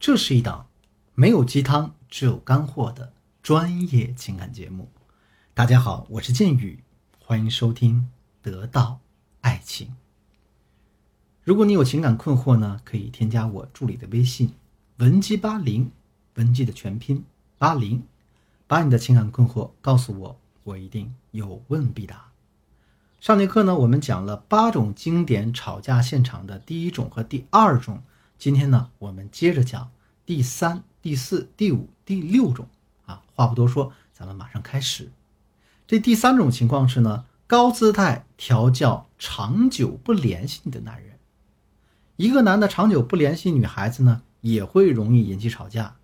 这是一档没有鸡汤，只有干货的专业情感节目。大家好，我是剑宇，欢迎收听《得到爱情》。如果你有情感困惑呢，可以添加我助理的微信文姬八零，文姬的全拼八零，把你的情感困惑告诉我，我一定有问必答。上节课呢，我们讲了八种经典吵架现场的第一种和第二种。今天呢，我们接着讲第三、第四、第五、第六种啊。话不多说，咱们马上开始。这第三种情况是呢，高姿态调教长久不联系你的男人。一个男的长久不联系女孩子呢，也会容易引起吵架。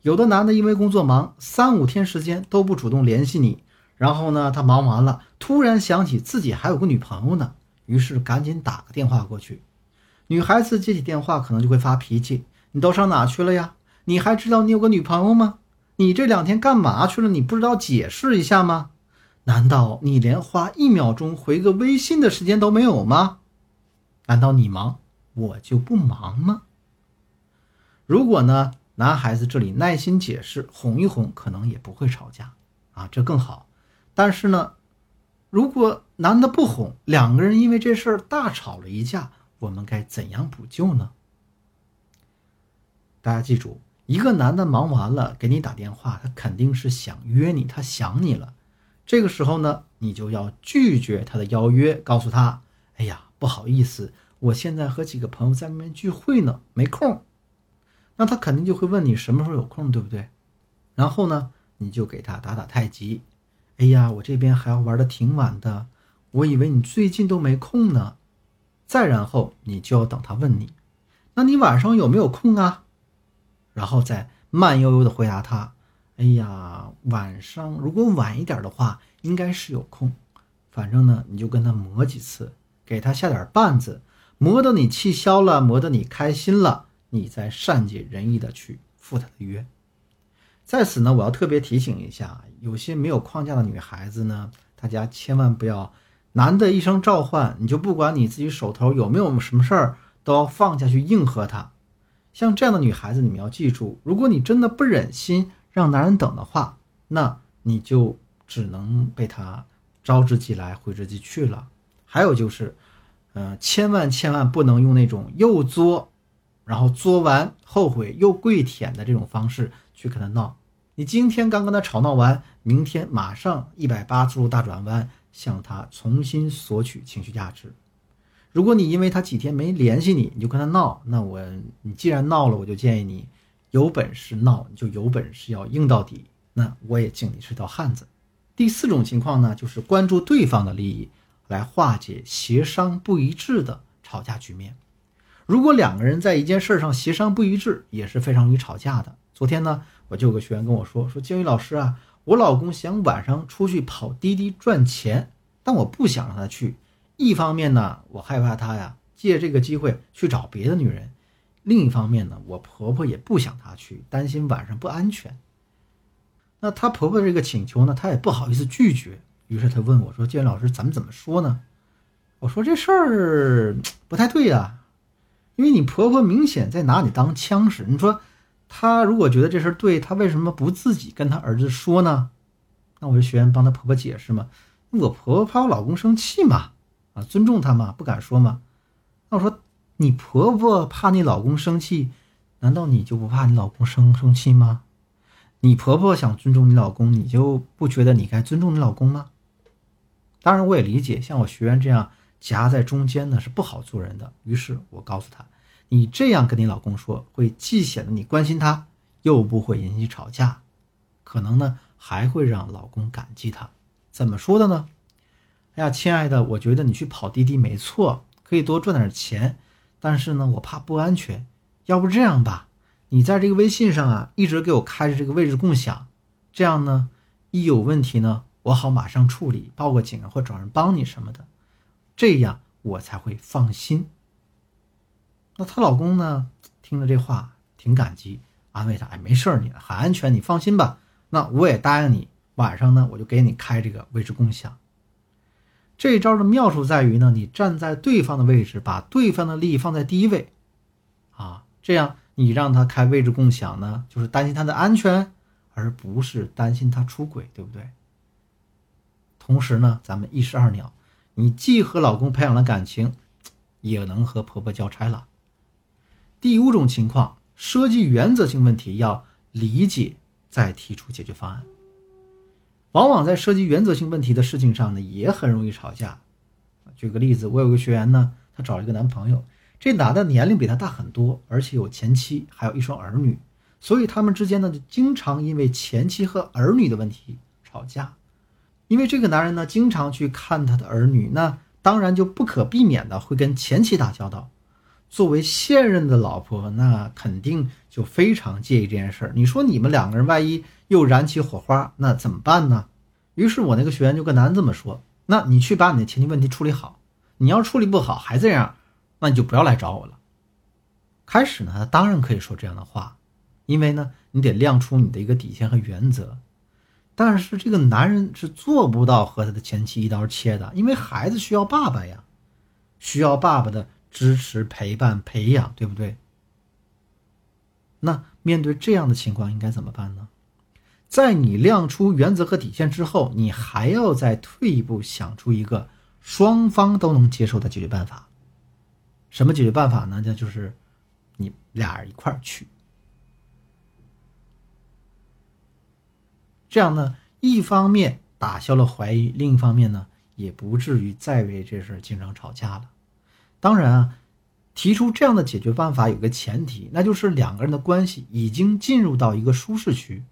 有的男的因为工作忙，三五天时间都不主动联系你，然后呢，他忙完了，突然想起自己还有个女朋友呢，于是赶紧打个电话过去。女孩子接起电话，可能就会发脾气：“你都上哪去了呀？你还知道你有个女朋友吗？你这两天干嘛去了？你不知道解释一下吗？难道你连花一秒钟回个微信的时间都没有吗？难道你忙，我就不忙吗？”如果呢，男孩子这里耐心解释，哄一哄，可能也不会吵架啊，这更好。但是呢，如果男的不哄，两个人因为这事儿大吵了一架。我们该怎样补救呢？大家记住，一个男的忙完了给你打电话，他肯定是想约你，他想你了。这个时候呢，你就要拒绝他的邀约，告诉他：“哎呀，不好意思，我现在和几个朋友在外面聚会呢，没空。”那他肯定就会问你什么时候有空，对不对？然后呢，你就给他打打太极：“哎呀，我这边还要玩的挺晚的，我以为你最近都没空呢。”再然后，你就要等他问你，那你晚上有没有空啊？然后再慢悠悠的回答他：“哎呀，晚上如果晚一点的话，应该是有空。反正呢，你就跟他磨几次，给他下点绊子，磨得你气消了，磨得你开心了，你再善解人意的去赴他的约。在此呢，我要特别提醒一下，有些没有框架的女孩子呢，大家千万不要。男的一声召唤，你就不管你自己手头有没有什么事儿，都要放下去应和他。像这样的女孩子，你们要记住，如果你真的不忍心让男人等的话，那你就只能被他招之即来，挥之即去了。还有就是，嗯，千万千万不能用那种又作，然后作完后悔又跪舔的这种方式去跟他闹。你今天刚跟他吵闹完，明天马上一百八十度大转弯。向他重新索取情绪价值。如果你因为他几天没联系你，你就跟他闹，那我你既然闹了，我就建议你有本事闹，你就有本事要硬到底。那我也敬你是条汉子。第四种情况呢，就是关注对方的利益来化解协商不一致的吵架局面。如果两个人在一件事上协商不一致，也是非常容易吵架的。昨天呢，我就有个学员跟我说，说金宇老师啊。我老公想晚上出去跑滴滴赚钱，但我不想让他去。一方面呢，我害怕他呀借这个机会去找别的女人；另一方面呢，我婆婆也不想他去，担心晚上不安全。那她婆婆这个请求呢，她也不好意思拒绝。于是她问我说：“建老师，咱们怎么说呢？”我说：“这事儿不太对呀，因为你婆婆明显在拿你当枪使。你说。”她如果觉得这事儿对，她为什么不自己跟她儿子说呢？那我就学员帮她婆婆解释嘛。我婆婆怕我老公生气嘛，啊，尊重她嘛，不敢说嘛。那我说你婆婆怕你老公生气，难道你就不怕你老公生生气吗？你婆婆想尊重你老公，你就不觉得你该尊重你老公吗？当然，我也理解，像我学员这样夹在中间呢是不好做人的。于是我告诉他。你这样跟你老公说，会既显得你关心他，又不会引起吵架，可能呢还会让老公感激他。怎么说的呢？哎呀，亲爱的，我觉得你去跑滴滴没错，可以多赚点钱，但是呢，我怕不安全。要不这样吧，你在这个微信上啊，一直给我开着这个位置共享，这样呢，一有问题呢，我好马上处理，报个警，或找人帮你什么的，这样我才会放心。那她老公呢？听了这话挺感激，安慰她：“哎，没事儿，你很安全，你放心吧。那我也答应你，晚上呢，我就给你开这个位置共享。这招的妙处在于呢，你站在对方的位置，把对方的利益放在第一位，啊，这样。”你让他开位置共享呢，就是担心他的安全，而不是担心他出轨，对不对？同时呢，咱们一石二鸟，你既和老公培养了感情，也能和婆婆交差了。第五种情况，涉及原则性问题，要理解再提出解决方案。往往在涉及原则性问题的事情上呢，也很容易吵架。举个例子，我有个学员呢，她找了一个男朋友，这男的年龄比她大很多，而且有前妻，还有一双儿女，所以他们之间呢，就经常因为前妻和儿女的问题吵架。因为这个男人呢，经常去看他的儿女，那当然就不可避免的会跟前妻打交道。作为现任的老婆，那肯定就非常介意这件事儿。你说你们两个人万一又燃起火花，那怎么办呢？于是我那个学员就跟男人这么说：“那你去把你的前妻问题处理好。你要处理不好还这样，那你就不要来找我了。”开始呢，他当然可以说这样的话，因为呢，你得亮出你的一个底线和原则。但是这个男人是做不到和他的前妻一刀切的，因为孩子需要爸爸呀，需要爸爸的支持、陪伴、培养，对不对？那面对这样的情况，应该怎么办呢？在你亮出原则和底线之后，你还要再退一步，想出一个双方都能接受的解决办法。什么解决办法呢？那就是你俩人一块儿去。这样呢，一方面打消了怀疑，另一方面呢，也不至于再为这事经常吵架了。当然啊，提出这样的解决办法有个前提，那就是两个人的关系已经进入到一个舒适区。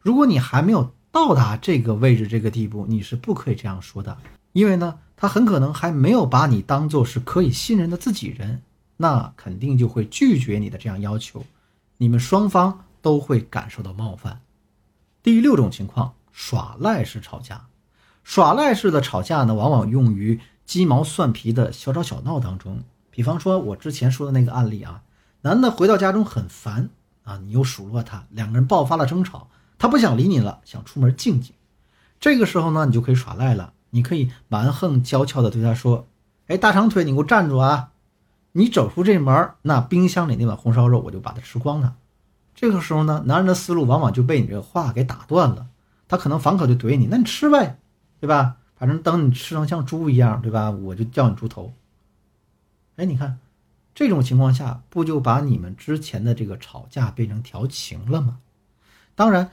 如果你还没有到达这个位置、这个地步，你是不可以这样说的，因为呢，他很可能还没有把你当做是可以信任的自己人，那肯定就会拒绝你的这样要求，你们双方都会感受到冒犯。第六种情况，耍赖式吵架。耍赖式的吵架呢，往往用于鸡毛蒜皮的小吵小闹当中。比方说，我之前说的那个案例啊，男的回到家中很烦啊，你又数落他，两个人爆发了争吵，他不想理你了，想出门静静。这个时候呢，你就可以耍赖了，你可以蛮横娇俏的对他说：“哎，大长腿，你给我站住啊！你走出这门，那冰箱里那碗红烧肉我就把它吃光了。”这个时候呢，男人的思路往往就被你这个话给打断了。他可能反口就怼你：“那你吃呗，对吧？反正等你吃成像猪一样，对吧？我就叫你猪头。”哎，你看，这种情况下不就把你们之前的这个吵架变成调情了吗？当然，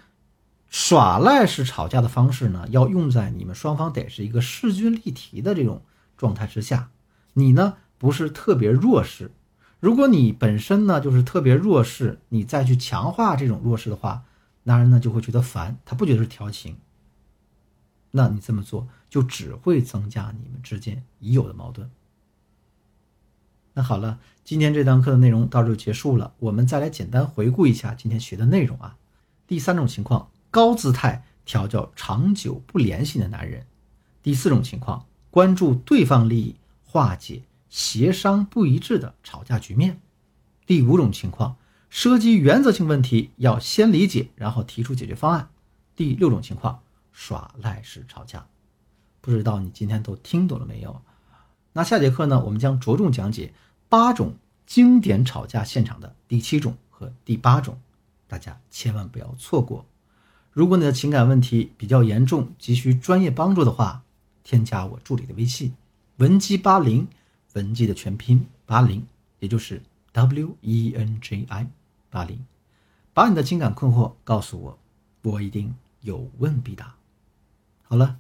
耍赖式吵架的方式呢，要用在你们双方得是一个势均力敌的这种状态之下。你呢，不是特别弱势。如果你本身呢就是特别弱势，你再去强化这种弱势的话，男人呢就会觉得烦，他不觉得是调情。那你这么做就只会增加你们之间已有的矛盾。那好了，今天这堂课的内容到这就结束了，我们再来简单回顾一下今天学的内容啊。第三种情况，高姿态调教长久不联系的男人；第四种情况，关注对方利益，化解。协商不一致的吵架局面。第五种情况，涉及原则性问题，要先理解，然后提出解决方案。第六种情况，耍赖式吵架。不知道你今天都听懂了没有？那下节课呢，我们将着重讲解八种经典吵架现场的第七种和第八种，大家千万不要错过。如果你的情感问题比较严重，急需专业帮助的话，添加我助理的微信：文姬八零。文姬的全拼八零，也就是 W E N J I 八零，把你的情感困惑告诉我，我一定有问必答。好了，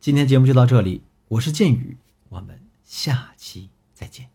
今天节目就到这里，我是剑宇，我们下期再见。